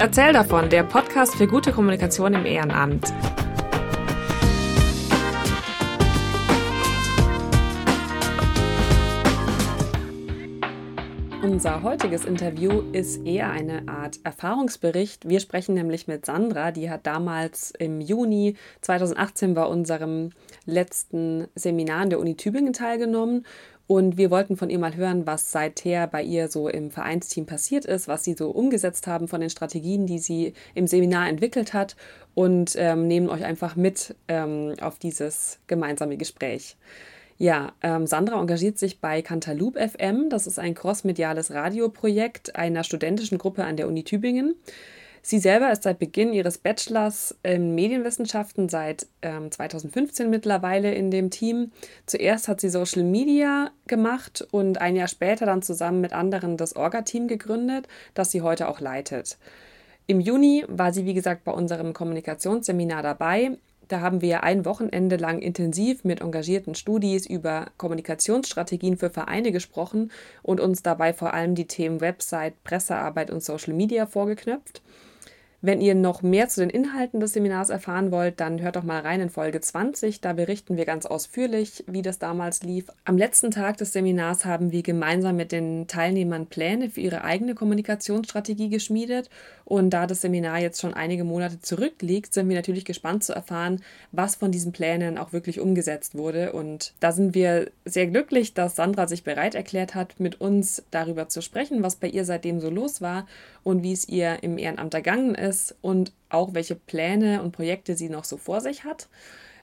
Erzähl davon, der Podcast für gute Kommunikation im Ehrenamt. Unser heutiges Interview ist eher eine Art Erfahrungsbericht. Wir sprechen nämlich mit Sandra, die hat damals im Juni 2018 bei unserem letzten Seminar an der Uni Tübingen teilgenommen und wir wollten von ihr mal hören, was seither bei ihr so im Vereinsteam passiert ist, was sie so umgesetzt haben von den Strategien, die sie im Seminar entwickelt hat und ähm, nehmen euch einfach mit ähm, auf dieses gemeinsame Gespräch. Ja, ähm, Sandra engagiert sich bei Cantaloupe FM. Das ist ein crossmediales Radioprojekt einer studentischen Gruppe an der Uni Tübingen. Sie selber ist seit Beginn ihres Bachelors in Medienwissenschaften seit ähm, 2015 mittlerweile in dem Team. Zuerst hat sie Social Media gemacht und ein Jahr später dann zusammen mit anderen das Orga-Team gegründet, das sie heute auch leitet. Im Juni war sie, wie gesagt, bei unserem Kommunikationsseminar dabei. Da haben wir ein Wochenende lang intensiv mit engagierten Studis über Kommunikationsstrategien für Vereine gesprochen und uns dabei vor allem die Themen Website, Pressearbeit und Social Media vorgeknöpft. Wenn ihr noch mehr zu den Inhalten des Seminars erfahren wollt, dann hört doch mal rein in Folge 20. Da berichten wir ganz ausführlich, wie das damals lief. Am letzten Tag des Seminars haben wir gemeinsam mit den Teilnehmern Pläne für ihre eigene Kommunikationsstrategie geschmiedet. Und da das Seminar jetzt schon einige Monate zurückliegt, sind wir natürlich gespannt zu erfahren, was von diesen Plänen auch wirklich umgesetzt wurde. Und da sind wir sehr glücklich, dass Sandra sich bereit erklärt hat, mit uns darüber zu sprechen, was bei ihr seitdem so los war und wie es ihr im Ehrenamt ergangen ist und auch welche Pläne und Projekte sie noch so vor sich hat.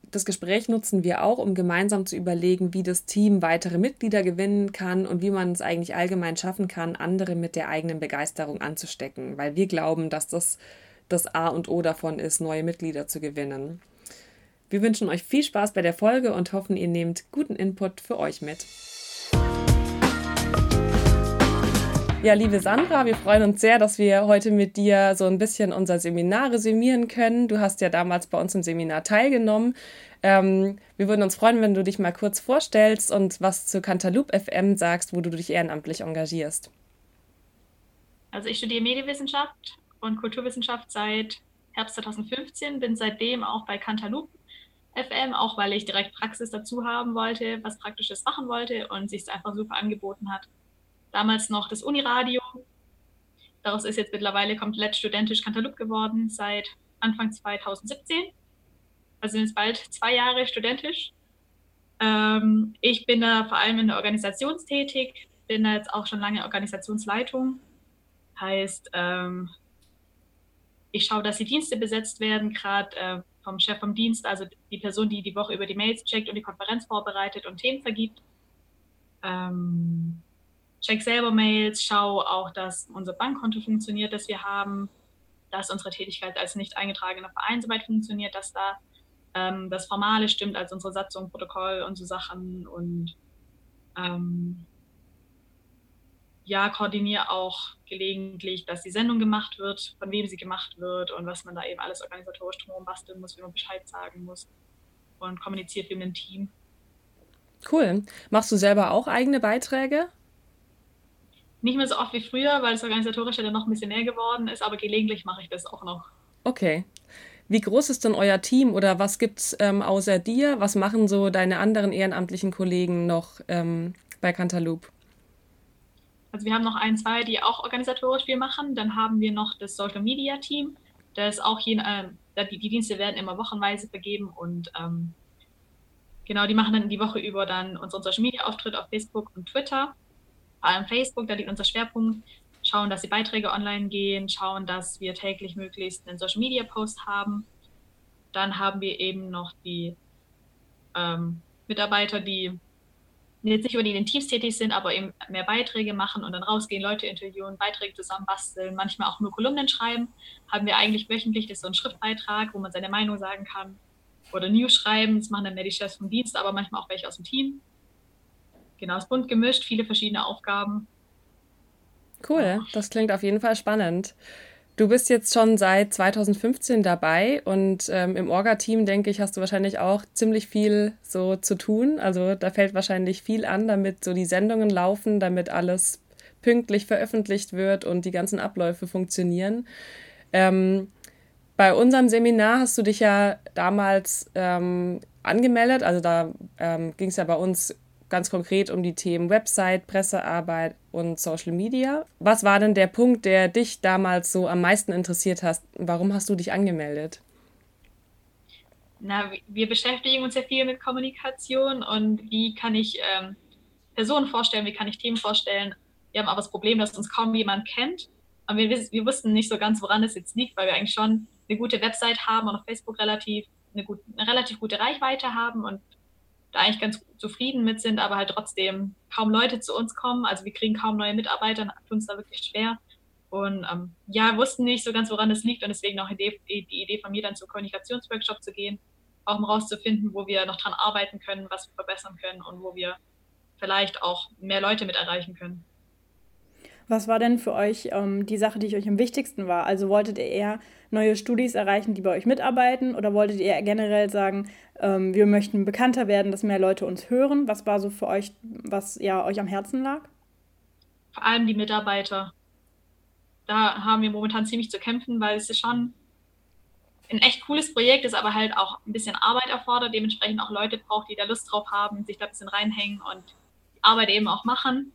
Das Gespräch nutzen wir auch, um gemeinsam zu überlegen, wie das Team weitere Mitglieder gewinnen kann und wie man es eigentlich allgemein schaffen kann, andere mit der eigenen Begeisterung anzustecken, weil wir glauben, dass das das A und O davon ist, neue Mitglieder zu gewinnen. Wir wünschen euch viel Spaß bei der Folge und hoffen, ihr nehmt guten Input für euch mit. Ja, liebe Sandra, wir freuen uns sehr, dass wir heute mit dir so ein bisschen unser Seminar resümieren können. Du hast ja damals bei uns im Seminar teilgenommen. Ähm, wir würden uns freuen, wenn du dich mal kurz vorstellst und was zu Cantaloupe FM sagst, wo du dich ehrenamtlich engagierst. Also ich studiere Medienwissenschaft und Kulturwissenschaft seit Herbst 2015, bin seitdem auch bei Cantaloupe FM, auch weil ich direkt Praxis dazu haben wollte, was Praktisches machen wollte und sich es einfach super angeboten hat damals noch das Uniradio. Daraus ist jetzt mittlerweile komplett studentisch Cantaloupe geworden seit Anfang 2017. Also sind jetzt bald zwei Jahre studentisch. Ähm, ich bin da vor allem in der Organisation tätig, bin da jetzt auch schon lange Organisationsleitung. Heißt, ähm, ich schaue, dass die Dienste besetzt werden, gerade äh, vom Chef vom Dienst, also die Person, die die Woche über die Mails checkt und die Konferenz vorbereitet und Themen vergibt. Ähm, check selber Mails, schau auch, dass unser Bankkonto funktioniert, das wir haben, dass unsere Tätigkeit als nicht eingetragener Verein soweit funktioniert, dass da ähm, das Formale stimmt, also unsere Satzung, Protokoll und so Sachen und ähm, ja, koordiniere auch gelegentlich, dass die Sendung gemacht wird, von wem sie gemacht wird und was man da eben alles organisatorisch drumherum basteln muss, wie man Bescheid sagen muss und kommuniziert wie mit dem Team. Cool. Machst du selber auch eigene Beiträge? Nicht mehr so oft wie früher, weil das Organisatorische dann noch ein bisschen mehr geworden ist, aber gelegentlich mache ich das auch noch. Okay. Wie groß ist denn euer Team oder was gibt es ähm, außer dir? Was machen so deine anderen ehrenamtlichen Kollegen noch ähm, bei Cantaloupe? Also wir haben noch ein, zwei, die auch organisatorisch viel machen. Dann haben wir noch das Social Media Team. Das auch je, äh, die, die, Dienste werden immer wochenweise vergeben und ähm, genau, die machen dann die Woche über dann unseren Social Media Auftritt auf Facebook und Twitter vor allem Facebook, da liegt unser Schwerpunkt. Schauen, dass die Beiträge online gehen, schauen, dass wir täglich möglichst einen Social Media Post haben. Dann haben wir eben noch die ähm, Mitarbeiter, die jetzt nicht unbedingt in Teams tätig sind, aber eben mehr Beiträge machen und dann rausgehen, Leute interviewen, Beiträge zusammenbasteln, manchmal auch nur Kolumnen schreiben. Haben wir eigentlich wöchentlich, das so ein Schriftbeitrag, wo man seine Meinung sagen kann. Oder News schreiben, das machen dann mehr die Chefs vom Dienst, aber manchmal auch welche aus dem Team. Genau, es ist bunt gemischt, viele verschiedene Aufgaben. Cool, das klingt auf jeden Fall spannend. Du bist jetzt schon seit 2015 dabei und ähm, im Orga-Team, denke ich, hast du wahrscheinlich auch ziemlich viel so zu tun. Also da fällt wahrscheinlich viel an, damit so die Sendungen laufen, damit alles pünktlich veröffentlicht wird und die ganzen Abläufe funktionieren. Ähm, bei unserem Seminar hast du dich ja damals ähm, angemeldet. Also da ähm, ging es ja bei uns ganz konkret um die Themen Website, Pressearbeit und Social Media. Was war denn der Punkt, der dich damals so am meisten interessiert hat? Warum hast du dich angemeldet? Na, wir beschäftigen uns ja viel mit Kommunikation und wie kann ich ähm, Personen vorstellen, wie kann ich Themen vorstellen. Wir haben aber das Problem, dass uns kaum jemand kennt. Und wir, wir wussten nicht so ganz, woran es jetzt liegt, weil wir eigentlich schon eine gute Website haben und auf Facebook relativ eine, gut, eine relativ gute Reichweite haben und da eigentlich ganz zufrieden mit sind, aber halt trotzdem kaum Leute zu uns kommen. Also wir kriegen kaum neue Mitarbeiter und tun uns da wirklich schwer. Und ähm, ja, wussten nicht so ganz, woran es liegt und deswegen auch die, die Idee von mir dann zum Kommunikationsworkshop zu gehen, auch um rauszufinden, wo wir noch dran arbeiten können, was wir verbessern können und wo wir vielleicht auch mehr Leute mit erreichen können. Was war denn für euch ähm, die Sache, die euch am wichtigsten war? Also wolltet ihr eher neue Studis erreichen, die bei euch mitarbeiten? Oder wolltet ihr generell sagen, ähm, wir möchten bekannter werden, dass mehr Leute uns hören? Was war so für euch, was ja euch am Herzen lag? Vor allem die Mitarbeiter. Da haben wir momentan ziemlich zu kämpfen, weil es ist schon ein echt cooles Projekt ist, aber halt auch ein bisschen Arbeit erfordert, dementsprechend auch Leute braucht, die da Lust drauf haben, sich da ein bisschen reinhängen und die Arbeit eben auch machen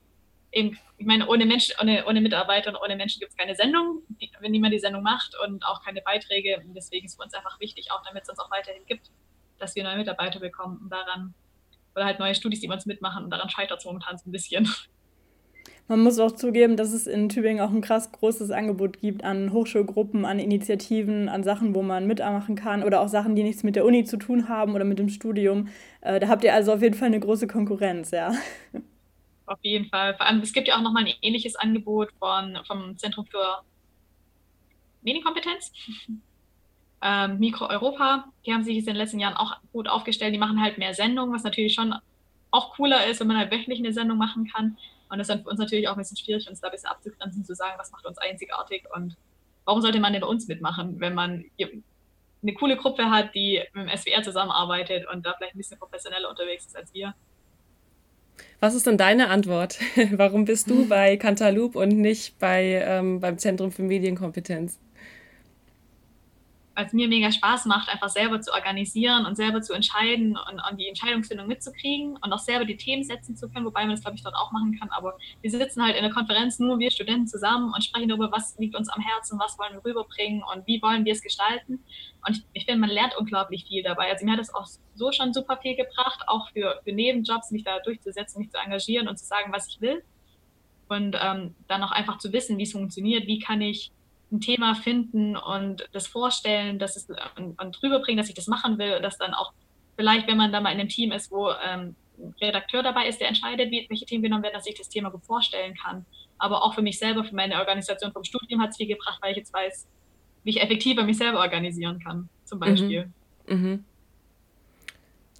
eben, ich meine, ohne, Mensch, ohne, ohne Mitarbeiter und ohne Menschen gibt es keine Sendung, wenn niemand die Sendung macht und auch keine Beiträge. Und deswegen ist es für uns einfach wichtig, auch damit es uns auch weiterhin gibt, dass wir neue Mitarbeiter bekommen und daran, oder halt neue Studis, die bei uns mitmachen und daran scheitert es momentan so ein bisschen. Man muss auch zugeben, dass es in Tübingen auch ein krass großes Angebot gibt an Hochschulgruppen, an Initiativen, an Sachen, wo man mitmachen kann oder auch Sachen, die nichts mit der Uni zu tun haben oder mit dem Studium. Äh, da habt ihr also auf jeden Fall eine große Konkurrenz, ja. Auf jeden Fall. Vor allem, es gibt ja auch nochmal ein ähnliches Angebot von, vom Zentrum für Medienkompetenz. ähm, Mikro Europa, die haben sich in den letzten Jahren auch gut aufgestellt. Die machen halt mehr Sendungen, was natürlich schon auch cooler ist, wenn man halt wöchentlich eine Sendung machen kann. Und das ist dann für uns natürlich auch ein bisschen schwierig, uns da ein bisschen abzugrenzen, zu sagen, was macht uns einzigartig und warum sollte man denn bei uns mitmachen, wenn man eine coole Gruppe hat, die mit dem SWR zusammenarbeitet und da vielleicht ein bisschen professioneller unterwegs ist als wir. Was ist denn deine Antwort? Warum bist du bei Cantaloupe und nicht bei, ähm, beim Zentrum für Medienkompetenz? Weil es mir mega Spaß macht, einfach selber zu organisieren und selber zu entscheiden und, und die Entscheidungsfindung mitzukriegen und auch selber die Themen setzen zu können, wobei man das, glaube ich, dort auch machen kann. Aber wir sitzen halt in der Konferenz nur wir Studenten zusammen und sprechen darüber, was liegt uns am Herzen, was wollen wir rüberbringen und wie wollen wir es gestalten. Und ich, ich finde, man lernt unglaublich viel dabei. Also mir hat es auch so schon super viel gebracht, auch für, für Nebenjobs, mich da durchzusetzen, mich zu engagieren und zu sagen, was ich will. Und ähm, dann auch einfach zu wissen, wie es funktioniert, wie kann ich ein Thema finden und das vorstellen, dass es und, und drüber bringen, dass ich das machen will und dass dann auch vielleicht, wenn man da mal in einem Team ist, wo ähm, ein Redakteur dabei ist, der entscheidet, wie, welche Themen genommen werden, dass ich das Thema gut vorstellen kann. Aber auch für mich selber, für meine Organisation vom Studium hat es viel gebracht, weil ich jetzt weiß, wie ich effektiver mich selber organisieren kann, zum mhm. Beispiel. Mhm. Mhm.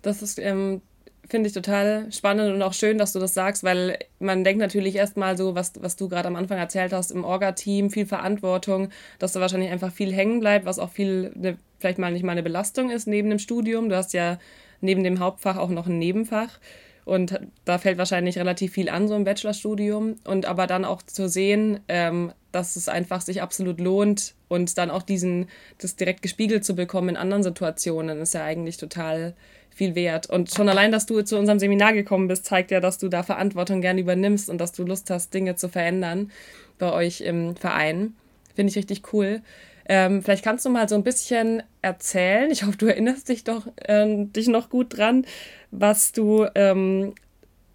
Das ist ähm, finde ich total spannend und auch schön, dass du das sagst, weil man denkt natürlich erstmal so, was, was du gerade am Anfang erzählt hast, im Orga-Team, viel Verantwortung, dass da wahrscheinlich einfach viel hängen bleibt, was auch viel, ne, vielleicht mal nicht mal eine Belastung ist neben dem Studium. Du hast ja neben dem Hauptfach auch noch ein Nebenfach. Und da fällt wahrscheinlich relativ viel an, so im Bachelorstudium. Und aber dann auch zu sehen, ähm, dass es einfach sich absolut lohnt und dann auch diesen, das direkt gespiegelt zu bekommen in anderen Situationen, ist ja eigentlich total viel wert. Und schon allein, dass du zu unserem Seminar gekommen bist, zeigt ja, dass du da Verantwortung gerne übernimmst und dass du Lust hast, Dinge zu verändern bei euch im Verein. Finde ich richtig cool. Ähm, vielleicht kannst du mal so ein bisschen erzählen, ich hoffe, du erinnerst dich doch äh, dich noch gut dran, was du ähm,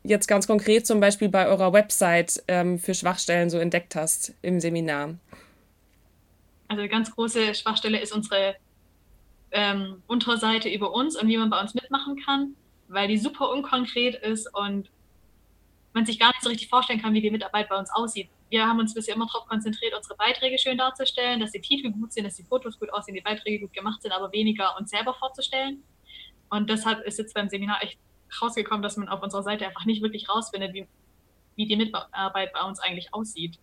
jetzt ganz konkret zum Beispiel bei eurer Website ähm, für Schwachstellen so entdeckt hast im Seminar. Also eine ganz große Schwachstelle ist unsere ähm, Unterseite über uns und wie man bei uns mitmachen kann, weil die super unkonkret ist und man sich gar nicht so richtig vorstellen kann, wie die Mitarbeit bei uns aussieht. Wir haben uns bisher immer darauf konzentriert, unsere Beiträge schön darzustellen, dass die Titel gut sind, dass die Fotos gut aussehen, die Beiträge gut gemacht sind, aber weniger uns selber vorzustellen. Und deshalb ist jetzt beim Seminar echt rausgekommen, dass man auf unserer Seite einfach nicht wirklich rausfindet, wie, wie die Mitarbeit bei uns eigentlich aussieht.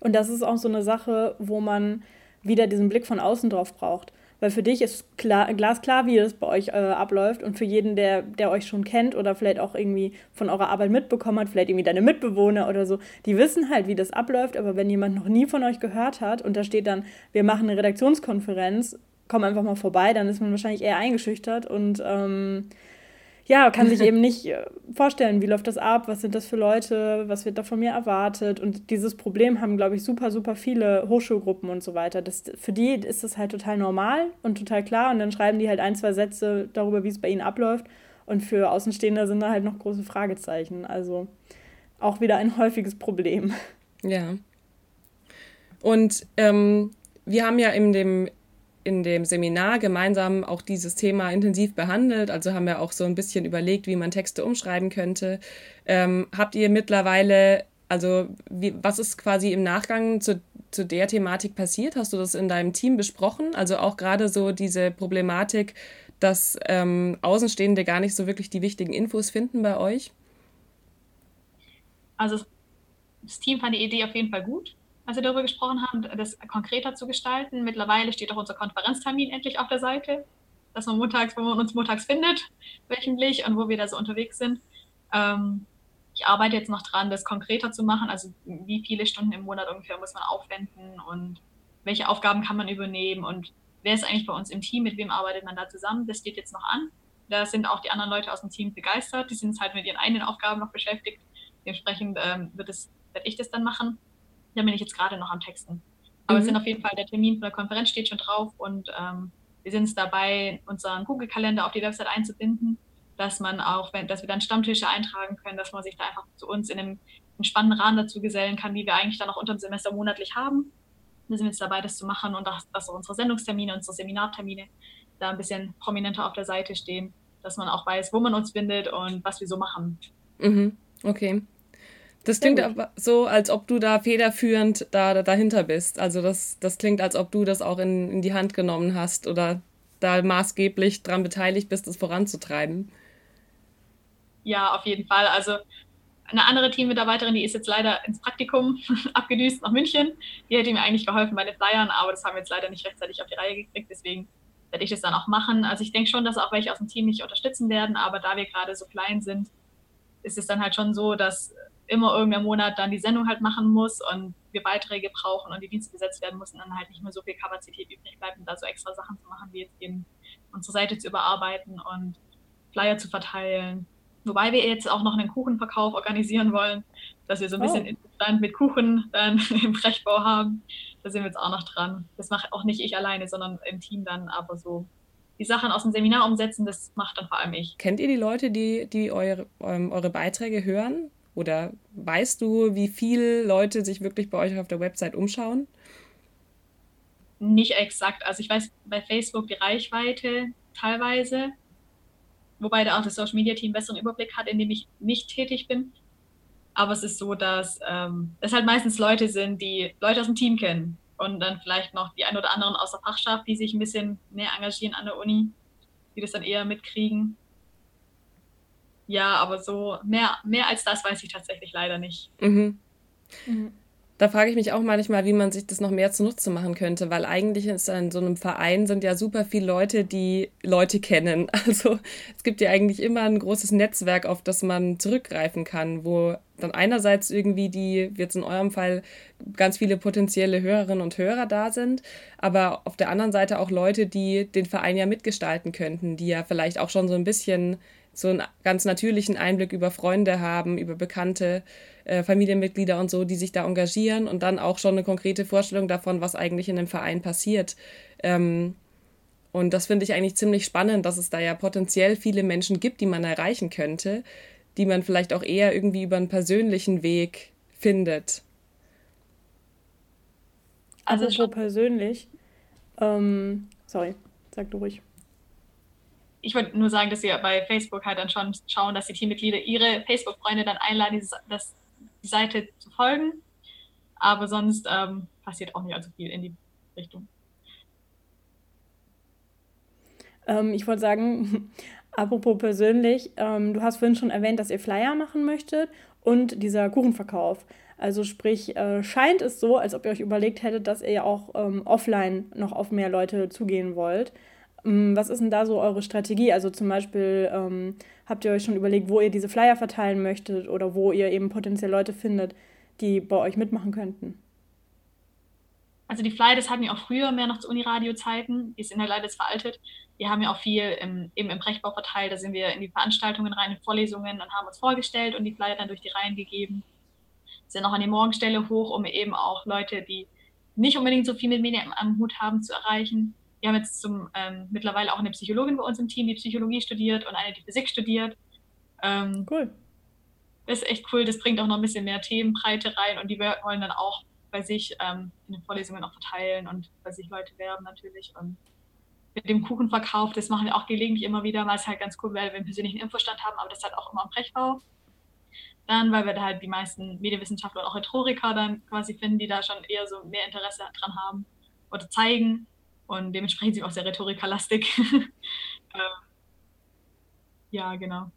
Und das ist auch so eine Sache, wo man wieder diesen Blick von außen drauf braucht. weil für dich ist klar, glasklar, wie das bei euch äh, abläuft und für jeden, der, der euch schon kennt oder vielleicht auch irgendwie von eurer Arbeit mitbekommen hat, vielleicht irgendwie deine Mitbewohner oder so, die wissen halt, wie das abläuft, aber wenn jemand noch nie von euch gehört hat und da steht dann, wir machen eine Redaktionskonferenz, komm einfach mal vorbei, dann ist man wahrscheinlich eher eingeschüchtert und ähm, ja, kann sich eben nicht äh, vorstellen, wie läuft das ab, was sind das für Leute, was wird da von mir erwartet. Und dieses Problem haben, glaube ich, super, super viele Hochschulgruppen und so weiter. Das, für die ist das halt total normal und total klar. Und dann schreiben die halt ein, zwei Sätze darüber, wie es bei ihnen abläuft. Und für Außenstehende sind da halt noch große Fragezeichen. Also auch wieder ein häufiges Problem. Ja. Und ähm, wir haben ja in dem in dem Seminar gemeinsam auch dieses Thema intensiv behandelt. Also haben wir auch so ein bisschen überlegt, wie man Texte umschreiben könnte. Ähm, habt ihr mittlerweile, also wie, was ist quasi im Nachgang zu, zu der Thematik passiert? Hast du das in deinem Team besprochen? Also auch gerade so diese Problematik, dass ähm, Außenstehende gar nicht so wirklich die wichtigen Infos finden bei euch? Also das Team fand die Idee auf jeden Fall gut als wir darüber gesprochen haben, das konkreter zu gestalten. Mittlerweile steht auch unser Konferenztermin endlich auf der Seite, dass man montags, wo man uns montags findet, wöchentlich und wo wir da so unterwegs sind. Ähm, ich arbeite jetzt noch dran, das konkreter zu machen, also wie viele Stunden im Monat ungefähr muss man aufwenden und welche Aufgaben kann man übernehmen und wer ist eigentlich bei uns im Team, mit wem arbeitet man da zusammen, das steht jetzt noch an. Da sind auch die anderen Leute aus dem Team begeistert, die sind halt mit ihren eigenen Aufgaben noch beschäftigt. Dementsprechend ähm, wird es, werde ich das dann machen. Da bin ich jetzt gerade noch am Texten. Aber mhm. es sind auf jeden Fall, der Termin von der Konferenz steht schon drauf und ähm, wir sind es dabei, unseren Google-Kalender auf die Website einzubinden, dass man auch, wenn, dass wir dann Stammtische eintragen können, dass man sich da einfach zu uns in einem entspannten Rahmen dazu gesellen kann, wie wir eigentlich dann auch unter dem Semester monatlich haben. Wir sind jetzt dabei, das zu machen und dass, dass unsere Sendungstermine, unsere Seminartermine da ein bisschen prominenter auf der Seite stehen, dass man auch weiß, wo man uns findet und was wir so machen. Mhm. Okay. Das klingt aber so, als ob du da federführend da, dahinter bist. Also das, das klingt, als ob du das auch in, in die Hand genommen hast oder da maßgeblich daran beteiligt bist, das voranzutreiben. Ja, auf jeden Fall. Also eine andere Teammitarbeiterin, die ist jetzt leider ins Praktikum abgedüst nach München. Die hätte mir eigentlich geholfen bei den Flyern, aber das haben wir jetzt leider nicht rechtzeitig auf die Reihe gekriegt. Deswegen werde ich das dann auch machen. Also ich denke schon, dass auch welche aus dem Team mich unterstützen werden, aber da wir gerade so klein sind, ist es dann halt schon so, dass immer irgendein Monat dann die Sendung halt machen muss und wir Beiträge brauchen und die Dienste besetzt werden müssen, dann halt nicht mehr so viel Kapazität übrig bleibt, um da so extra Sachen zu machen, wie jetzt eben unsere Seite zu überarbeiten und Flyer zu verteilen. Wobei wir jetzt auch noch einen Kuchenverkauf organisieren wollen, dass wir so ein oh. bisschen Stand mit Kuchen dann im Brechbau haben. Da sind wir jetzt auch noch dran. Das mache auch nicht ich alleine, sondern im Team dann, aber so die Sachen aus dem Seminar umsetzen, das macht dann vor allem ich. Kennt ihr die Leute, die, die eure, ähm, eure Beiträge hören? Oder weißt du, wie viele Leute sich wirklich bei euch auf der Website umschauen? Nicht exakt. Also ich weiß bei Facebook die Reichweite teilweise, wobei da auch das Social Media Team besseren Überblick hat, in dem ich nicht tätig bin. Aber es ist so, dass ähm, es halt meistens Leute sind, die Leute aus dem Team kennen und dann vielleicht noch die ein oder anderen aus der Fachschaft, die sich ein bisschen mehr engagieren an der Uni, die das dann eher mitkriegen. Ja, aber so mehr, mehr als das weiß ich tatsächlich leider nicht. Mhm. Mhm. Da frage ich mich auch manchmal, wie man sich das noch mehr zunutze machen könnte, weil eigentlich in so einem Verein sind ja super viele Leute, die Leute kennen. Also es gibt ja eigentlich immer ein großes Netzwerk, auf das man zurückgreifen kann, wo dann einerseits irgendwie die, jetzt in eurem Fall, ganz viele potenzielle Hörerinnen und Hörer da sind, aber auf der anderen Seite auch Leute, die den Verein ja mitgestalten könnten, die ja vielleicht auch schon so ein bisschen so einen ganz natürlichen Einblick über Freunde haben, über bekannte äh, Familienmitglieder und so, die sich da engagieren und dann auch schon eine konkrete Vorstellung davon, was eigentlich in dem Verein passiert. Ähm, und das finde ich eigentlich ziemlich spannend, dass es da ja potenziell viele Menschen gibt, die man erreichen könnte, die man vielleicht auch eher irgendwie über einen persönlichen Weg findet. Also so persönlich. Ähm, sorry, sag du ruhig ich wollte nur sagen, dass wir bei Facebook halt dann schon schauen, dass die Teammitglieder ihre Facebook-Freunde dann einladen, die, das, die Seite zu folgen. Aber sonst ähm, passiert auch nicht allzu viel in die Richtung. Ähm, ich wollte sagen, apropos persönlich, ähm, du hast vorhin schon erwähnt, dass ihr Flyer machen möchtet und dieser Kuchenverkauf. Also sprich, äh, scheint es so, als ob ihr euch überlegt hättet, dass ihr ja auch ähm, offline noch auf mehr Leute zugehen wollt. Ähm, was ist denn da so eure Strategie? Also zum Beispiel ähm, habt ihr euch schon überlegt, wo ihr diese Flyer verteilen möchtet oder wo ihr eben potenziell Leute findet, die bei euch mitmachen könnten? Also die Flyer, das hatten wir auch früher mehr noch zu Uniradio-Zeiten. Die sind ja leider jetzt veraltet. Wir haben ja auch viel im, eben im Brechbau verteilt. Da sind wir in die Veranstaltungen rein, in Vorlesungen und haben uns vorgestellt und die Flyer dann durch die Reihen gegeben. Sind auch an die Morgenstelle hoch, um eben auch Leute, die nicht unbedingt so viel mit Medien am Hut haben, zu erreichen. Wir haben jetzt zum, ähm, mittlerweile auch eine Psychologin bei uns im Team, die Psychologie studiert und eine, die Physik studiert. Ähm, cool. Das ist echt cool. Das bringt auch noch ein bisschen mehr Themenbreite rein und die wollen dann auch bei sich ähm, in den Vorlesungen auch verteilen und bei sich Leute werben natürlich. Und mit dem Kuchenverkauf, das machen wir auch gelegentlich immer wieder, weil es halt ganz cool wäre, wenn wir einen persönlichen Infostand haben, aber das halt auch immer am Brechbau. Dann, weil wir da halt die meisten Medienwissenschaftler und auch Rhetoriker dann quasi finden, die da schon eher so mehr Interesse dran haben oder zeigen. Und dementsprechend sind wir auch sehr rhetorikerlastig. ähm, ja, genau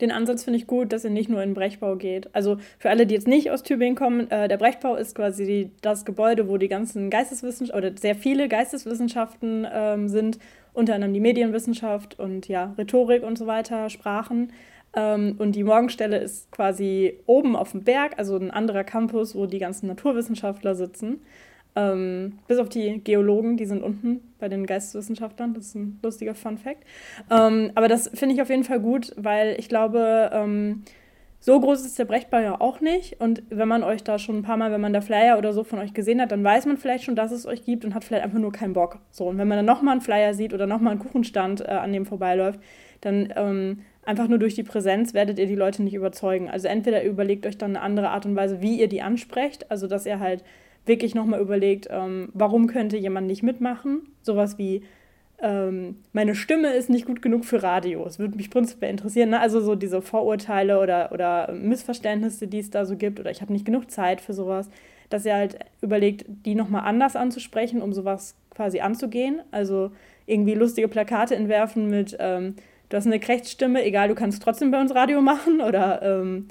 den Ansatz finde ich gut, dass ihr nicht nur in Brechbau geht. Also für alle, die jetzt nicht aus Tübingen kommen, äh, der Brechbau ist quasi das Gebäude, wo die ganzen Geisteswissenschaften oder sehr viele Geisteswissenschaften ähm, sind, unter anderem die Medienwissenschaft und ja, Rhetorik und so weiter, Sprachen. Ähm, und die Morgenstelle ist quasi oben auf dem Berg, also ein anderer Campus, wo die ganzen Naturwissenschaftler sitzen. Ähm, bis auf die Geologen, die sind unten bei den Geisteswissenschaftlern. Das ist ein lustiger Fun Fact. Ähm, aber das finde ich auf jeden Fall gut, weil ich glaube, ähm, so groß ist der Brechbau ja auch nicht. Und wenn man euch da schon ein paar Mal, wenn man da Flyer oder so von euch gesehen hat, dann weiß man vielleicht schon, dass es euch gibt und hat vielleicht einfach nur keinen Bock. So, und wenn man dann nochmal einen Flyer sieht oder nochmal einen Kuchenstand, äh, an dem vorbeiläuft, dann ähm, einfach nur durch die Präsenz werdet ihr die Leute nicht überzeugen. Also entweder überlegt euch dann eine andere Art und Weise, wie ihr die ansprecht, also dass ihr halt wirklich nochmal überlegt, ähm, warum könnte jemand nicht mitmachen. Sowas wie, ähm, meine Stimme ist nicht gut genug für Radio. Es würde mich prinzipiell interessieren. Ne? Also so diese Vorurteile oder, oder Missverständnisse, die es da so gibt, oder ich habe nicht genug Zeit für sowas, dass ihr halt überlegt, die nochmal anders anzusprechen, um sowas quasi anzugehen. Also irgendwie lustige Plakate entwerfen mit, ähm, du hast eine Krechtsstimme, egal, du kannst trotzdem bei uns Radio machen oder ähm,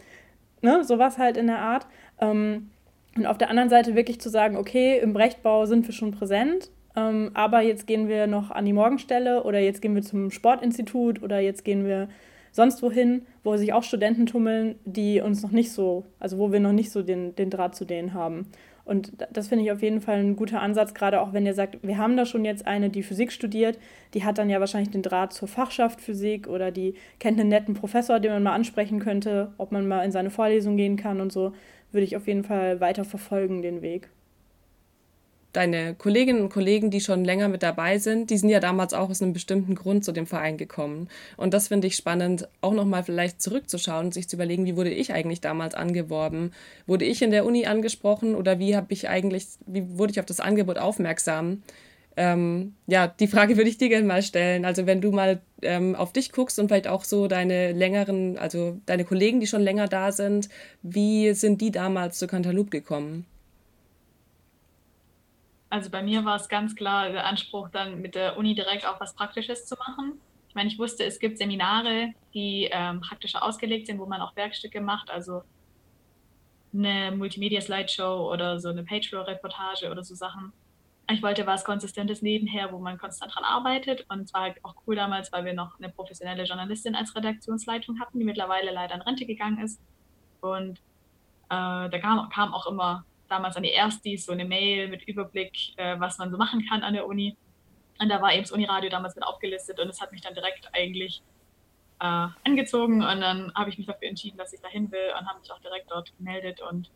ne, sowas halt in der Art. Ähm, und auf der anderen Seite wirklich zu sagen, okay, im Brechtbau sind wir schon präsent, ähm, aber jetzt gehen wir noch an die Morgenstelle oder jetzt gehen wir zum Sportinstitut oder jetzt gehen wir sonst wohin, wo sich auch Studenten tummeln, die uns noch nicht so, also wo wir noch nicht so den, den Draht zu denen haben. Und das finde ich auf jeden Fall ein guter Ansatz, gerade auch wenn ihr sagt, wir haben da schon jetzt eine, die Physik studiert, die hat dann ja wahrscheinlich den Draht zur Fachschaft Physik oder die kennt einen netten Professor, den man mal ansprechen könnte, ob man mal in seine Vorlesung gehen kann und so würde ich auf jeden Fall weiter verfolgen, den Weg. Deine Kolleginnen und Kollegen, die schon länger mit dabei sind, die sind ja damals auch aus einem bestimmten Grund zu dem Verein gekommen. Und das finde ich spannend, auch nochmal vielleicht zurückzuschauen und sich zu überlegen, wie wurde ich eigentlich damals angeworben? Wurde ich in der Uni angesprochen oder wie habe ich eigentlich, wie wurde ich auf das Angebot aufmerksam? Ähm, ja, die Frage würde ich dir gerne mal stellen. Also wenn du mal ähm, auf dich guckst und vielleicht auch so deine längeren, also deine Kollegen, die schon länger da sind, wie sind die damals zu Cantaloupe gekommen? Also bei mir war es ganz klar der Anspruch, dann mit der Uni direkt auch was Praktisches zu machen. Ich meine, ich wusste, es gibt Seminare, die ähm, praktischer ausgelegt sind, wo man auch Werkstücke macht, also eine Multimedia-Slideshow oder so eine Pageflow-Reportage oder so Sachen ich wollte was Konsistentes nebenher, wo man konstant dran arbeitet. Und es war halt auch cool damals, weil wir noch eine professionelle Journalistin als Redaktionsleitung hatten, die mittlerweile leider in Rente gegangen ist. Und äh, da kam, kam, auch immer damals an die Erstis so eine Mail mit Überblick, äh, was man so machen kann an der Uni. Und da war eben das Uniradio damals mit aufgelistet und es hat mich dann direkt eigentlich äh, angezogen. Und dann habe ich mich dafür entschieden, dass ich dahin will und habe mich auch direkt dort gemeldet und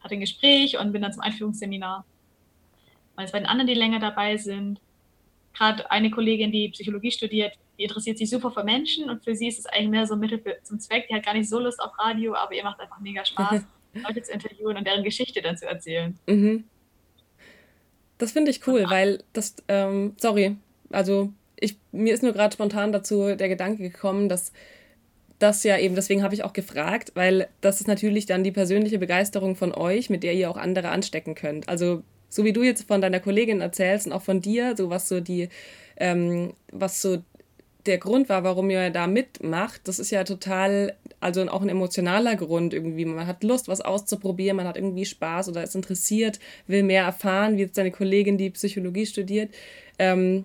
hatte ein Gespräch und bin dann zum Einführungsseminar bei den anderen, die länger dabei sind, gerade eine Kollegin, die Psychologie studiert, die interessiert sich super für Menschen und für sie ist es eigentlich mehr so ein Mittel zum Zweck. Die hat gar nicht so Lust auf Radio, aber ihr macht einfach mega Spaß, Leute zu interviewen und deren Geschichte dann zu erzählen. Mhm. Das finde ich cool, weil das, ähm, sorry, also ich, mir ist nur gerade spontan dazu der Gedanke gekommen, dass das ja eben, deswegen habe ich auch gefragt, weil das ist natürlich dann die persönliche Begeisterung von euch, mit der ihr auch andere anstecken könnt. Also so wie du jetzt von deiner Kollegin erzählst und auch von dir, so was so die, ähm, was so der Grund war, warum ihr da mitmacht, das ist ja total also auch ein emotionaler Grund irgendwie. Man hat Lust, was auszuprobieren, man hat irgendwie Spaß oder ist interessiert, will mehr erfahren, wie jetzt deine Kollegin, die Psychologie studiert. Ähm,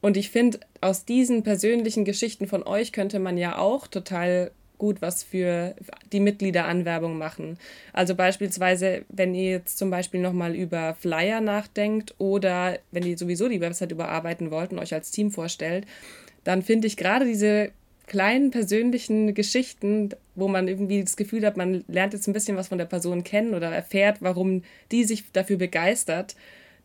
und ich finde, aus diesen persönlichen Geschichten von euch könnte man ja auch total gut was für die Mitgliederanwerbung machen. Also beispielsweise, wenn ihr jetzt zum Beispiel nochmal über Flyer nachdenkt oder wenn ihr sowieso die Website überarbeiten wollt und euch als Team vorstellt, dann finde ich gerade diese kleinen persönlichen Geschichten, wo man irgendwie das Gefühl hat, man lernt jetzt ein bisschen was von der Person kennen oder erfährt, warum die sich dafür begeistert.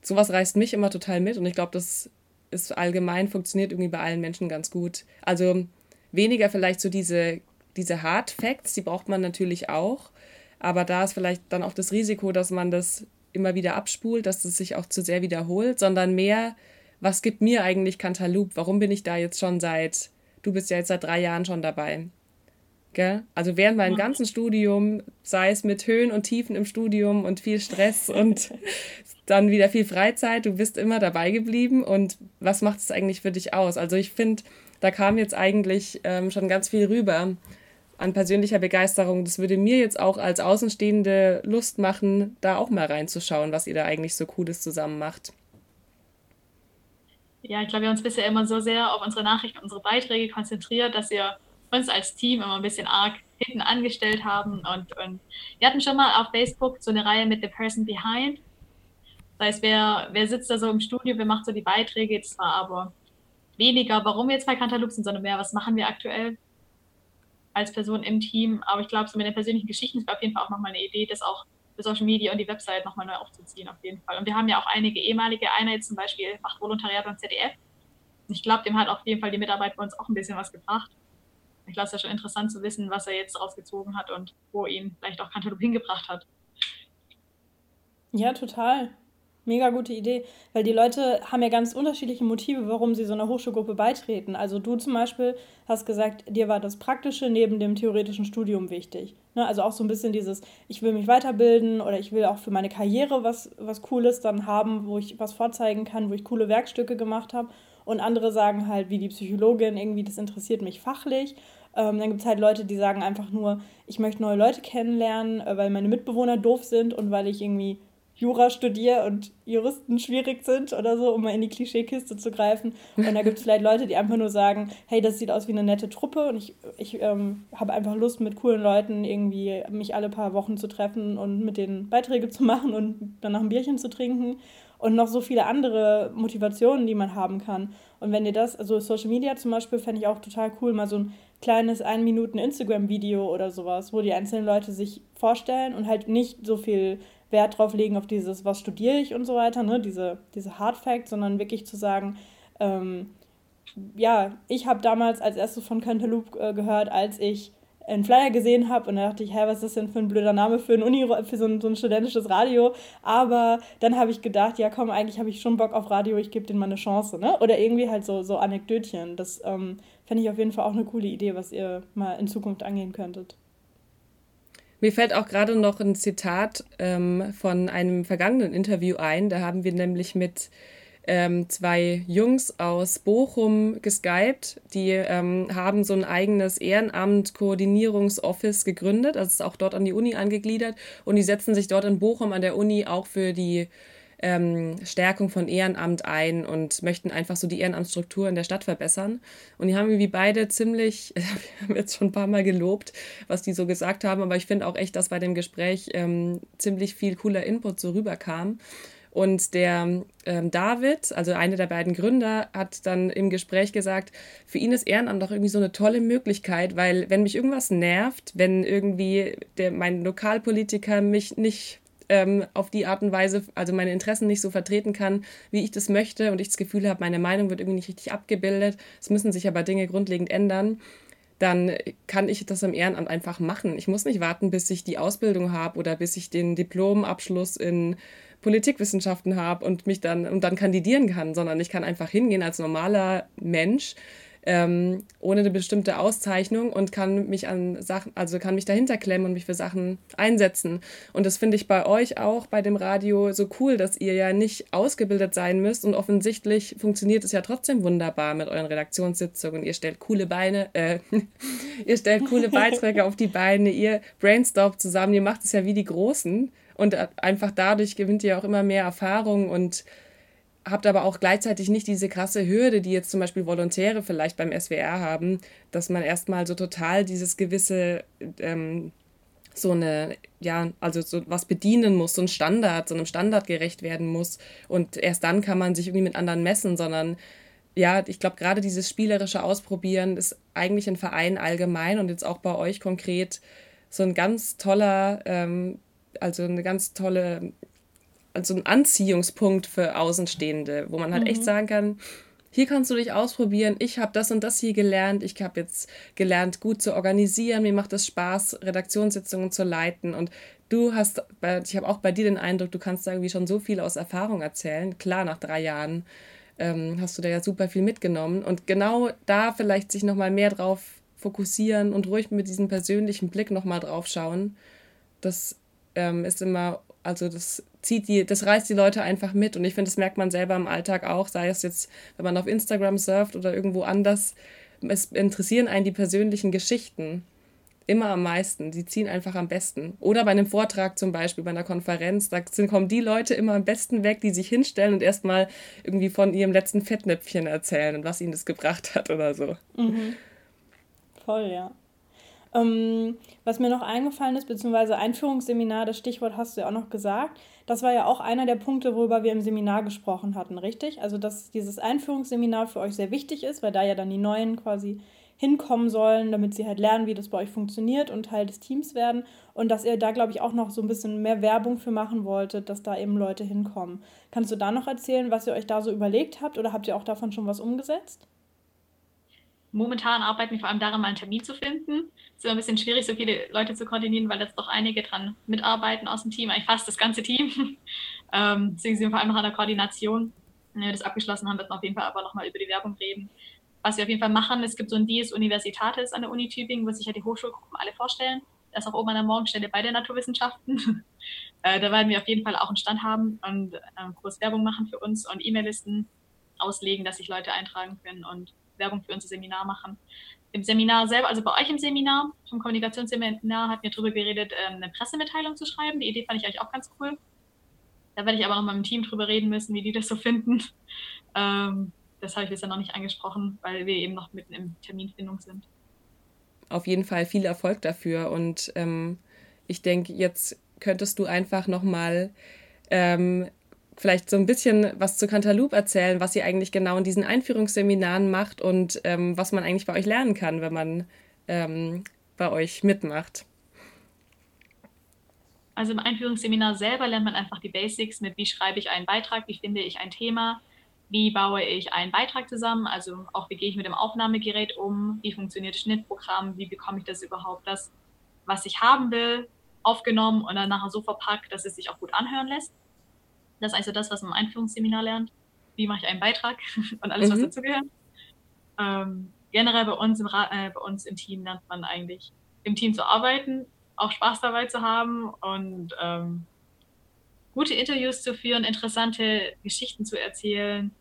Sowas reißt mich immer total mit und ich glaube, das ist allgemein, funktioniert irgendwie bei allen Menschen ganz gut. Also weniger vielleicht so diese diese Hard Facts, die braucht man natürlich auch, aber da ist vielleicht dann auch das Risiko, dass man das immer wieder abspult, dass es sich auch zu sehr wiederholt, sondern mehr, was gibt mir eigentlich Cantaloupe? Warum bin ich da jetzt schon seit, du bist ja jetzt seit drei Jahren schon dabei. Gell? Also während meinem ganzen Studium, sei es mit Höhen und Tiefen im Studium und viel Stress und dann wieder viel Freizeit, du bist immer dabei geblieben und was macht es eigentlich für dich aus? Also ich finde, da kam jetzt eigentlich ähm, schon ganz viel rüber an persönlicher Begeisterung. Das würde mir jetzt auch als Außenstehende Lust machen, da auch mal reinzuschauen, was ihr da eigentlich so Cooles zusammen macht. Ja, ich glaube, wir haben uns bisher immer so sehr auf unsere Nachrichten, unsere Beiträge konzentriert, dass wir uns als Team immer ein bisschen arg hinten angestellt haben. Und, und wir hatten schon mal auf Facebook so eine Reihe mit The Person Behind. Das heißt, wer, wer sitzt da so im Studio, wer macht so die Beiträge? Das war aber weniger, warum wir jetzt bei Cantaloupe sind, sondern mehr, was machen wir aktuell als Person im Team. Aber ich glaube, so mit den persönlichen Geschichten ist auf jeden Fall auch nochmal eine Idee, das auch für Social Media und die Website nochmal neu aufzuziehen, auf jeden Fall. Und wir haben ja auch einige ehemalige, einer jetzt zum Beispiel macht Volontariat beim ZDF. Ich glaube, dem hat auf jeden Fall die Mitarbeit bei uns auch ein bisschen was gebracht. Ich glaube, es ist ja schon interessant zu wissen, was er jetzt rausgezogen hat und wo ihn vielleicht auch Cantaloupe hingebracht hat. Ja, total. Mega gute Idee, weil die Leute haben ja ganz unterschiedliche Motive, warum sie so einer Hochschulgruppe beitreten. Also du zum Beispiel hast gesagt, dir war das Praktische neben dem theoretischen Studium wichtig. Ne? Also auch so ein bisschen dieses, ich will mich weiterbilden oder ich will auch für meine Karriere was, was Cooles dann haben, wo ich was vorzeigen kann, wo ich coole Werkstücke gemacht habe. Und andere sagen halt, wie die Psychologin, irgendwie, das interessiert mich fachlich. Ähm, dann gibt es halt Leute, die sagen einfach nur, ich möchte neue Leute kennenlernen, äh, weil meine Mitbewohner doof sind und weil ich irgendwie Jura studiere und Juristen schwierig sind oder so, um mal in die Klischeekiste zu greifen. Und da gibt es vielleicht Leute, die einfach nur sagen, hey, das sieht aus wie eine nette Truppe und ich, ich ähm, habe einfach Lust, mit coolen Leuten irgendwie mich alle paar Wochen zu treffen und mit denen Beiträge zu machen und danach ein Bierchen zu trinken. Und noch so viele andere Motivationen, die man haben kann. Und wenn ihr das, also Social Media zum Beispiel, fände ich auch total cool, mal so ein kleines 1 Minuten Instagram-Video oder sowas, wo die einzelnen Leute sich vorstellen und halt nicht so viel Wert drauf legen auf dieses, was studiere ich und so weiter, ne? diese, diese Hard Facts, sondern wirklich zu sagen, ähm, ja, ich habe damals als erstes von Cantaloupe äh, gehört, als ich einen Flyer gesehen habe und da dachte ich, hä, was ist das denn für ein blöder Name für ein Uni für so ein, so ein studentisches Radio? Aber dann habe ich gedacht, ja komm, eigentlich habe ich schon Bock auf Radio, ich gebe denen mal eine Chance, ne? Oder irgendwie halt so, so Anekdötchen. Das ähm, fände ich auf jeden Fall auch eine coole Idee, was ihr mal in Zukunft angehen könntet. Mir fällt auch gerade noch ein Zitat ähm, von einem vergangenen Interview ein. Da haben wir nämlich mit ähm, zwei Jungs aus Bochum geskypt. Die ähm, haben so ein eigenes Ehrenamt-Koordinierungsoffice gegründet. Also ist auch dort an die Uni angegliedert. Und die setzen sich dort in Bochum an der Uni auch für die ähm, Stärkung von Ehrenamt ein und möchten einfach so die Ehrenamtsstruktur in der Stadt verbessern. Und die haben irgendwie beide ziemlich, wir haben jetzt schon ein paar Mal gelobt, was die so gesagt haben, aber ich finde auch echt, dass bei dem Gespräch ähm, ziemlich viel cooler Input so rüberkam. Und der ähm, David, also einer der beiden Gründer, hat dann im Gespräch gesagt, für ihn ist Ehrenamt doch irgendwie so eine tolle Möglichkeit, weil wenn mich irgendwas nervt, wenn irgendwie der, mein Lokalpolitiker mich nicht ähm, auf die Art und Weise, also meine Interessen nicht so vertreten kann, wie ich das möchte und ich das Gefühl habe, meine Meinung wird irgendwie nicht richtig abgebildet, es müssen sich aber Dinge grundlegend ändern, dann kann ich das im Ehrenamt einfach machen. Ich muss nicht warten, bis ich die Ausbildung habe oder bis ich den Diplomabschluss in Politikwissenschaften habe und mich dann und dann kandidieren kann, sondern ich kann einfach hingehen als normaler Mensch ähm, ohne eine bestimmte Auszeichnung und kann mich an Sachen, also kann mich dahinter klemmen und mich für Sachen einsetzen. Und das finde ich bei euch auch bei dem Radio so cool, dass ihr ja nicht ausgebildet sein müsst und offensichtlich funktioniert es ja trotzdem wunderbar mit euren Redaktionssitzungen. Ihr stellt coole Beine, äh, ihr stellt coole Beiträge auf die Beine, ihr brainstormt zusammen, ihr macht es ja wie die Großen und einfach dadurch gewinnt ihr auch immer mehr Erfahrung und habt aber auch gleichzeitig nicht diese krasse Hürde, die jetzt zum Beispiel Volontäre vielleicht beim SWR haben, dass man erstmal so total dieses gewisse, ähm, so eine, ja, also so was bedienen muss, so ein Standard, so einem Standard gerecht werden muss. Und erst dann kann man sich irgendwie mit anderen messen, sondern ja, ich glaube, gerade dieses spielerische Ausprobieren ist eigentlich ein Verein allgemein und jetzt auch bei euch konkret so ein ganz toller, ähm, also eine ganz tolle also ein Anziehungspunkt für Außenstehende, wo man halt mhm. echt sagen kann, hier kannst du dich ausprobieren, ich habe das und das hier gelernt, ich habe jetzt gelernt, gut zu organisieren, mir macht es Spaß, Redaktionssitzungen zu leiten und du hast, ich habe auch bei dir den Eindruck, du kannst da irgendwie schon so viel aus Erfahrung erzählen. Klar, nach drei Jahren ähm, hast du da ja super viel mitgenommen und genau da vielleicht sich nochmal mehr drauf fokussieren und ruhig mit diesem persönlichen Blick nochmal drauf schauen. Das ähm, ist immer, also das zieht die, das reißt die Leute einfach mit. Und ich finde, das merkt man selber im Alltag auch, sei es jetzt, wenn man auf Instagram surft oder irgendwo anders. Es interessieren einen die persönlichen Geschichten immer am meisten. Die ziehen einfach am besten. Oder bei einem Vortrag zum Beispiel, bei einer Konferenz, da kommen die Leute immer am besten weg, die sich hinstellen und erstmal irgendwie von ihrem letzten Fettnäpfchen erzählen und was ihnen das gebracht hat oder so. Mhm. Voll, ja. Ähm, was mir noch eingefallen ist, beziehungsweise Einführungsseminar, das Stichwort hast du ja auch noch gesagt. Das war ja auch einer der Punkte, worüber wir im Seminar gesprochen hatten, richtig? Also, dass dieses Einführungsseminar für euch sehr wichtig ist, weil da ja dann die Neuen quasi hinkommen sollen, damit sie halt lernen, wie das bei euch funktioniert und Teil des Teams werden. Und dass ihr da, glaube ich, auch noch so ein bisschen mehr Werbung für machen wolltet, dass da eben Leute hinkommen. Kannst du da noch erzählen, was ihr euch da so überlegt habt oder habt ihr auch davon schon was umgesetzt? Momentan arbeiten wir vor allem daran, mal einen Termin zu finden. Es ist immer ein bisschen schwierig, so viele Leute zu koordinieren, weil jetzt doch einige dran mitarbeiten aus dem Team, eigentlich fast das ganze Team. ähm, deswegen sind wir vor allem noch an der Koordination. Wenn wir das abgeschlossen haben, wird man auf jeden Fall aber nochmal über die Werbung reden. Was wir auf jeden Fall machen, es gibt so ein Dies Universitatis an der Uni Tübingen, wo sich ja die Hochschulgruppen alle vorstellen. Das ist auch oben an der Morgenstelle bei der Naturwissenschaften. äh, da werden wir auf jeden Fall auch einen Stand haben und äh, kurz Werbung machen für uns und E-Mail-Listen auslegen, dass sich Leute eintragen können und Werbung für unser Seminar machen. Im Seminar selber, also bei euch im Seminar, vom Kommunikationsseminar, hatten wir darüber geredet, ähm, eine Pressemitteilung zu schreiben. Die Idee fand ich eigentlich auch ganz cool. Da werde ich aber noch mal mit dem Team drüber reden müssen, wie die das so finden. Ähm, das habe ich bisher noch nicht angesprochen, weil wir eben noch mitten im Terminfindung sind. Auf jeden Fall viel Erfolg dafür und ähm, ich denke, jetzt könntest du einfach noch mal ähm, vielleicht so ein bisschen was zu Cantaloupe erzählen, was ihr eigentlich genau in diesen Einführungsseminaren macht und ähm, was man eigentlich bei euch lernen kann, wenn man ähm, bei euch mitmacht. Also im Einführungsseminar selber lernt man einfach die Basics mit, wie schreibe ich einen Beitrag, wie finde ich ein Thema, wie baue ich einen Beitrag zusammen, also auch wie gehe ich mit dem Aufnahmegerät um, wie funktioniert das Schnittprogramm, wie bekomme ich das überhaupt, das, was ich haben will, aufgenommen und dann nachher so verpackt, dass es sich auch gut anhören lässt. Das ist also das, was man im Einführungsseminar lernt. Wie mache ich einen Beitrag und alles, mhm. was dazugehört. Ähm, generell bei uns, im äh, bei uns im Team lernt man eigentlich, im Team zu arbeiten, auch Spaß dabei zu haben und ähm, gute Interviews zu führen, interessante Geschichten zu erzählen,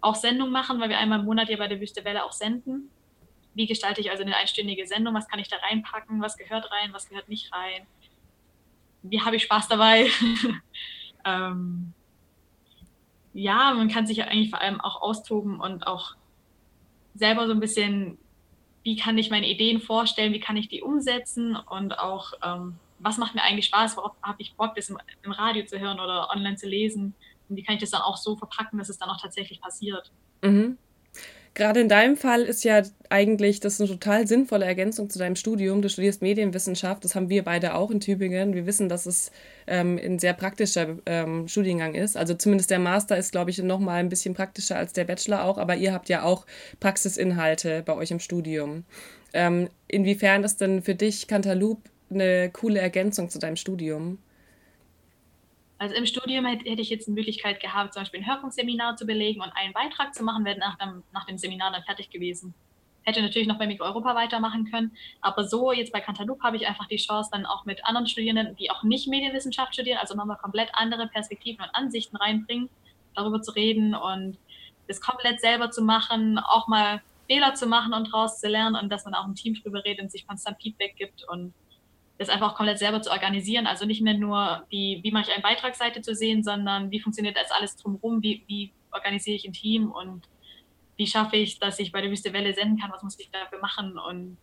auch Sendungen machen, weil wir einmal im Monat ja bei der Wüste Welle auch senden. Wie gestalte ich also eine einstündige Sendung? Was kann ich da reinpacken? Was gehört rein? Was gehört nicht rein? Wie habe ich Spaß dabei? ähm, ja, man kann sich ja eigentlich vor allem auch austoben und auch selber so ein bisschen, wie kann ich meine Ideen vorstellen, wie kann ich die umsetzen und auch, ähm, was macht mir eigentlich Spaß, worauf habe ich Bock, das im, im, Radio zu hören oder online zu lesen und wie kann ich das dann auch so verpacken, dass es dann auch tatsächlich passiert. Mhm. Gerade in deinem Fall ist ja eigentlich das eine total sinnvolle Ergänzung zu deinem Studium. Du studierst Medienwissenschaft, das haben wir beide auch in Tübingen. Wir wissen, dass es ähm, ein sehr praktischer ähm, Studiengang ist. Also zumindest der Master ist, glaube ich, noch mal ein bisschen praktischer als der Bachelor auch, aber ihr habt ja auch Praxisinhalte bei euch im Studium. Ähm, inwiefern ist denn für dich Cantaloupe eine coole Ergänzung zu deinem Studium? Also im Studium hätte ich jetzt die Möglichkeit gehabt, zum Beispiel ein Hörfunkseminar zu belegen und einen Beitrag zu machen, wäre nach dem, nach dem Seminar dann fertig gewesen. hätte natürlich noch bei Mig Europa weitermachen können, aber so jetzt bei Cantaloupe habe ich einfach die Chance, dann auch mit anderen Studierenden, die auch nicht Medienwissenschaft studieren, also nochmal komplett andere Perspektiven und Ansichten reinbringen, darüber zu reden und das komplett selber zu machen, auch mal Fehler zu machen und daraus zu lernen und dass man auch im Team drüber redet und sich konstant Feedback gibt und das einfach komplett selber zu organisieren. Also nicht mehr nur die, wie mache ich eine Beitragsseite zu sehen, sondern wie funktioniert das alles drumherum, wie, wie organisiere ich ein Team und wie schaffe ich, dass ich bei der Wüste Welle senden kann, was muss ich dafür machen und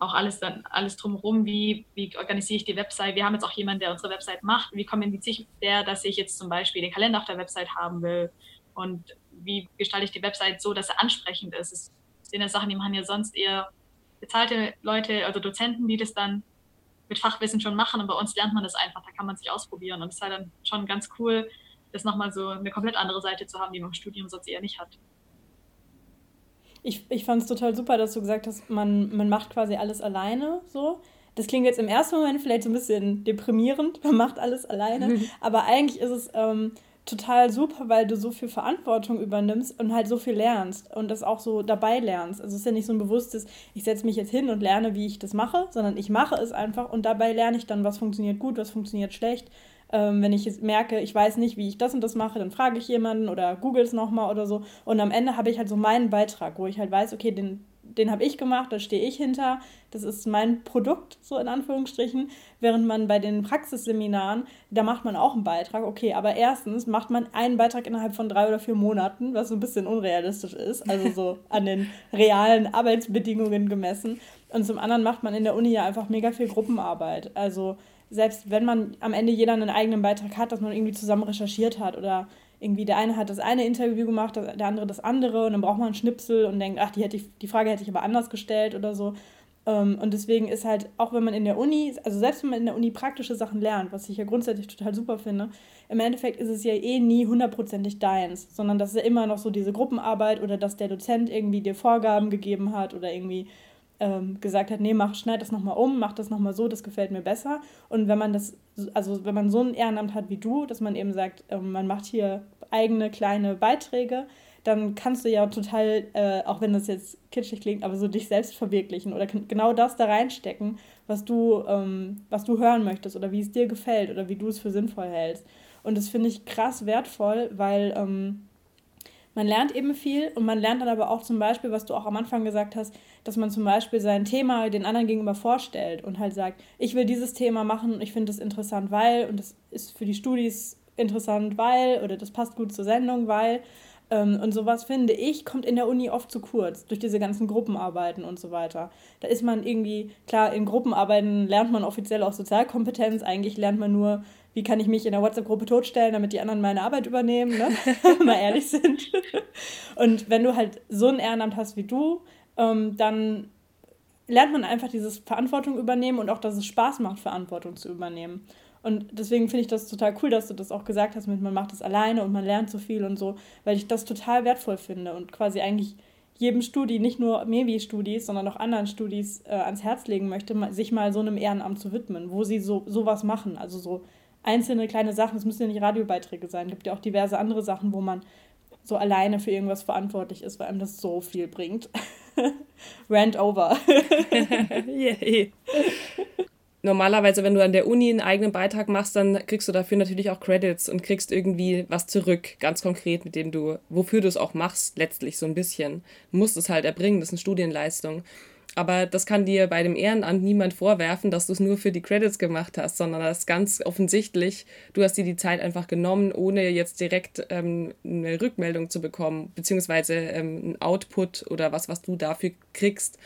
auch alles dann alles drumherum, wie, wie organisiere ich die Website. Wir haben jetzt auch jemanden, der unsere Website macht. Wie kommuniziere ich der, dass ich jetzt zum Beispiel den Kalender auf der Website haben will und wie gestalte ich die Website so, dass er ansprechend ist. Das sind ja Sachen, die machen ja sonst eher bezahlte Leute, also Dozenten, die das dann mit Fachwissen schon machen und bei uns lernt man das einfach, da kann man sich ausprobieren und es ist halt dann schon ganz cool, das nochmal so eine komplett andere Seite zu haben, die man im Studium sonst eher nicht hat. Ich, ich fand es total super, dass du gesagt hast, man, man macht quasi alles alleine so. Das klingt jetzt im ersten Moment vielleicht so ein bisschen deprimierend, man macht alles alleine, aber eigentlich ist es ähm, total super, weil du so viel Verantwortung übernimmst und halt so viel lernst und das auch so dabei lernst. Also es ist ja nicht so ein bewusstes, ich setze mich jetzt hin und lerne, wie ich das mache, sondern ich mache es einfach und dabei lerne ich dann, was funktioniert gut, was funktioniert schlecht ähm, wenn ich merke, ich weiß nicht, wie ich das und das mache, dann frage ich jemanden oder google es nochmal oder so. Und am Ende habe ich halt so meinen Beitrag, wo ich halt weiß, okay, den, den habe ich gemacht, da stehe ich hinter, das ist mein Produkt, so in Anführungsstrichen. Während man bei den Praxisseminaren, da macht man auch einen Beitrag, okay, aber erstens macht man einen Beitrag innerhalb von drei oder vier Monaten, was so ein bisschen unrealistisch ist, also so an den realen Arbeitsbedingungen gemessen. Und zum anderen macht man in der Uni ja einfach mega viel Gruppenarbeit. Also selbst wenn man am Ende jeder einen eigenen Beitrag hat, dass man irgendwie zusammen recherchiert hat oder irgendwie der eine hat das eine Interview gemacht, der andere das andere und dann braucht man einen Schnipsel und denkt, ach, die, hätte ich, die Frage hätte ich aber anders gestellt oder so. Ähm, und deswegen ist halt, auch wenn man in der Uni, also selbst wenn man in der Uni praktische Sachen lernt, was ich ja grundsätzlich total super finde, im Endeffekt ist es ja eh nie hundertprozentig deins, sondern das ist ja immer noch so diese Gruppenarbeit oder dass der Dozent irgendwie dir Vorgaben gegeben hat oder irgendwie ähm, gesagt hat, nee, mach, schneid das nochmal um, mach das nochmal so, das gefällt mir besser. Und wenn man das, also wenn man so ein Ehrenamt hat wie du, dass man eben sagt, ähm, man macht hier eigene kleine Beiträge, dann kannst du ja total, äh, auch wenn das jetzt kitschig klingt, aber so dich selbst verwirklichen oder genau das da reinstecken, was du, ähm, was du hören möchtest oder wie es dir gefällt oder wie du es für sinnvoll hältst. Und das finde ich krass wertvoll, weil ähm, man lernt eben viel und man lernt dann aber auch zum Beispiel, was du auch am Anfang gesagt hast, dass man zum Beispiel sein Thema den anderen gegenüber vorstellt und halt sagt, ich will dieses Thema machen und ich finde das interessant, weil und das ist für die Studis interessant, weil oder das passt gut zur Sendung, weil ähm, und sowas finde ich, kommt in der Uni oft zu kurz, durch diese ganzen Gruppenarbeiten und so weiter. Da ist man irgendwie, klar, in Gruppenarbeiten lernt man offiziell auch Sozialkompetenz, eigentlich lernt man nur, wie kann ich mich in der WhatsApp-Gruppe totstellen, damit die anderen meine Arbeit übernehmen, ne? mal ehrlich sind. Und wenn du halt so ein Ehrenamt hast wie du, ähm, dann lernt man einfach dieses Verantwortung übernehmen und auch, dass es Spaß macht, Verantwortung zu übernehmen. Und deswegen finde ich das total cool, dass du das auch gesagt hast, mit man macht es alleine und man lernt so viel und so, weil ich das total wertvoll finde und quasi eigentlich jedem Studi, nicht nur Mevi-Studis, sondern auch anderen Studis äh, ans Herz legen möchte, sich mal so einem Ehrenamt zu widmen, wo sie so sowas machen. Also so einzelne kleine Sachen, es müssen ja nicht Radiobeiträge sein, es gibt ja auch diverse andere Sachen, wo man so alleine für irgendwas verantwortlich ist, weil einem das so viel bringt. Rant over. Yay normalerweise, wenn du an der Uni einen eigenen Beitrag machst, dann kriegst du dafür natürlich auch Credits und kriegst irgendwie was zurück, ganz konkret, mit dem du, wofür du es auch machst, letztlich so ein bisschen. Du musst es halt erbringen, das ist eine Studienleistung. Aber das kann dir bei dem Ehrenamt niemand vorwerfen, dass du es nur für die Credits gemacht hast, sondern das ist ganz offensichtlich, du hast dir die Zeit einfach genommen, ohne jetzt direkt ähm, eine Rückmeldung zu bekommen, beziehungsweise ähm, ein Output oder was, was du dafür kriegst.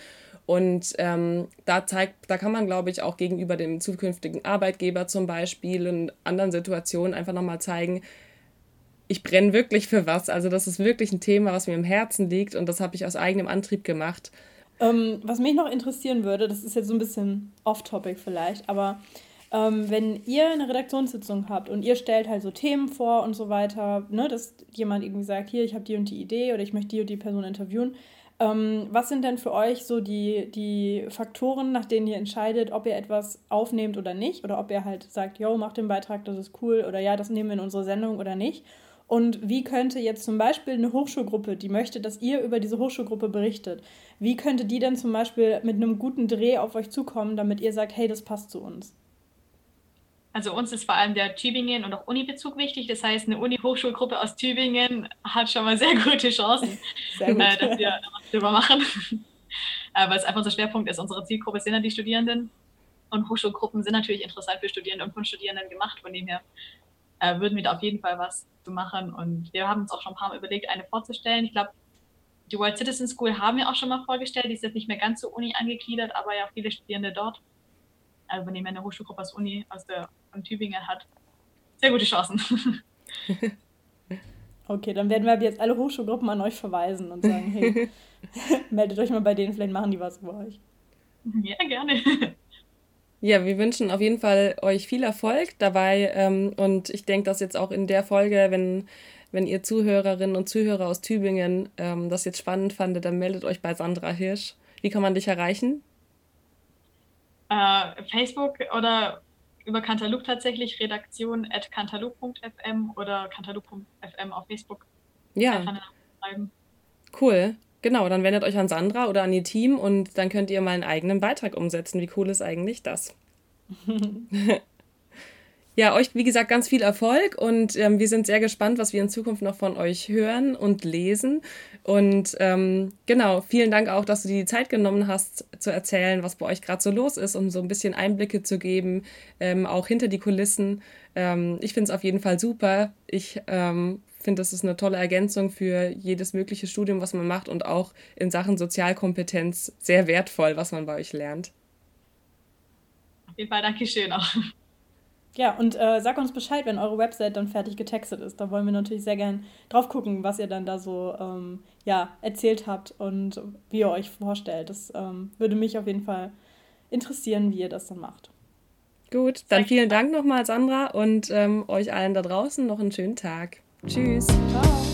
Und ähm, da zeigt, da kann man, glaube ich, auch gegenüber dem zukünftigen Arbeitgeber zum Beispiel und anderen Situationen einfach nochmal zeigen, ich brenne wirklich für was. Also das ist wirklich ein Thema, was mir im Herzen liegt und das habe ich aus eigenem Antrieb gemacht. Ähm, was mich noch interessieren würde, das ist jetzt so ein bisschen off-topic vielleicht, aber ähm, wenn ihr eine Redaktionssitzung habt und ihr stellt halt so Themen vor und so weiter, ne, dass jemand irgendwie sagt, hier, ich habe die und die Idee oder ich möchte die und die Person interviewen, ähm, was sind denn für euch so die, die Faktoren, nach denen ihr entscheidet, ob ihr etwas aufnehmt oder nicht? Oder ob ihr halt sagt, yo, mach den Beitrag, das ist cool oder ja, das nehmen wir in unsere Sendung oder nicht? Und wie könnte jetzt zum Beispiel eine Hochschulgruppe, die möchte, dass ihr über diese Hochschulgruppe berichtet, wie könnte die denn zum Beispiel mit einem guten Dreh auf euch zukommen, damit ihr sagt, hey, das passt zu uns? Also uns ist vor allem der Tübingen und auch Uni-Bezug wichtig. Das heißt, eine Uni-Hochschulgruppe aus Tübingen hat schon mal sehr gute Chancen, sehr gut. äh, dass wir was drüber machen. äh, weil es einfach unser Schwerpunkt ist. Unsere Zielgruppe sind ja die Studierenden. Und Hochschulgruppen sind natürlich interessant für Studierende und von Studierenden gemacht. Von dem her äh, würden wir da auf jeden Fall was zu machen. Und wir haben uns auch schon ein paar Mal überlegt, eine vorzustellen. Ich glaube, die World Citizen School haben wir auch schon mal vorgestellt. Die ist jetzt nicht mehr ganz so Uni angegliedert, aber ja viele Studierende dort. Also wenn jemand eine Hochschulgruppe aus Uni aus der von Tübingen hat, sehr gute Chancen. Okay, dann werden wir jetzt alle Hochschulgruppen an euch verweisen und sagen, hey, meldet euch mal bei denen, vielleicht machen die was über euch. Ja, gerne. Ja, wir wünschen auf jeden Fall euch viel Erfolg dabei ähm, und ich denke, dass jetzt auch in der Folge, wenn, wenn ihr Zuhörerinnen und Zuhörer aus Tübingen ähm, das jetzt spannend fandet, dann meldet euch bei Sandra Hirsch. Wie kann man dich erreichen? Uh, Facebook oder über Cantaloupe tatsächlich, redaktion at cantaloupe.fm oder cantaloupe.fm auf Facebook. Ja. Cool. Genau, dann wendet euch an Sandra oder an ihr Team und dann könnt ihr mal einen eigenen Beitrag umsetzen. Wie cool ist eigentlich das? Ja, euch, wie gesagt, ganz viel Erfolg und ähm, wir sind sehr gespannt, was wir in Zukunft noch von euch hören und lesen. Und ähm, genau, vielen Dank auch, dass du dir die Zeit genommen hast, zu erzählen, was bei euch gerade so los ist, um so ein bisschen Einblicke zu geben, ähm, auch hinter die Kulissen. Ähm, ich finde es auf jeden Fall super. Ich ähm, finde, das ist eine tolle Ergänzung für jedes mögliche Studium, was man macht und auch in Sachen Sozialkompetenz sehr wertvoll, was man bei euch lernt. Auf jeden Fall, Dankeschön auch. Ja, und äh, sag uns Bescheid, wenn eure Website dann fertig getextet ist. Da wollen wir natürlich sehr gern drauf gucken, was ihr dann da so ähm, ja, erzählt habt und wie ihr euch vorstellt. Das ähm, würde mich auf jeden Fall interessieren, wie ihr das dann macht. Gut, dann vielen Dank nochmal, Sandra, und ähm, euch allen da draußen noch einen schönen Tag. Tschüss. Ciao.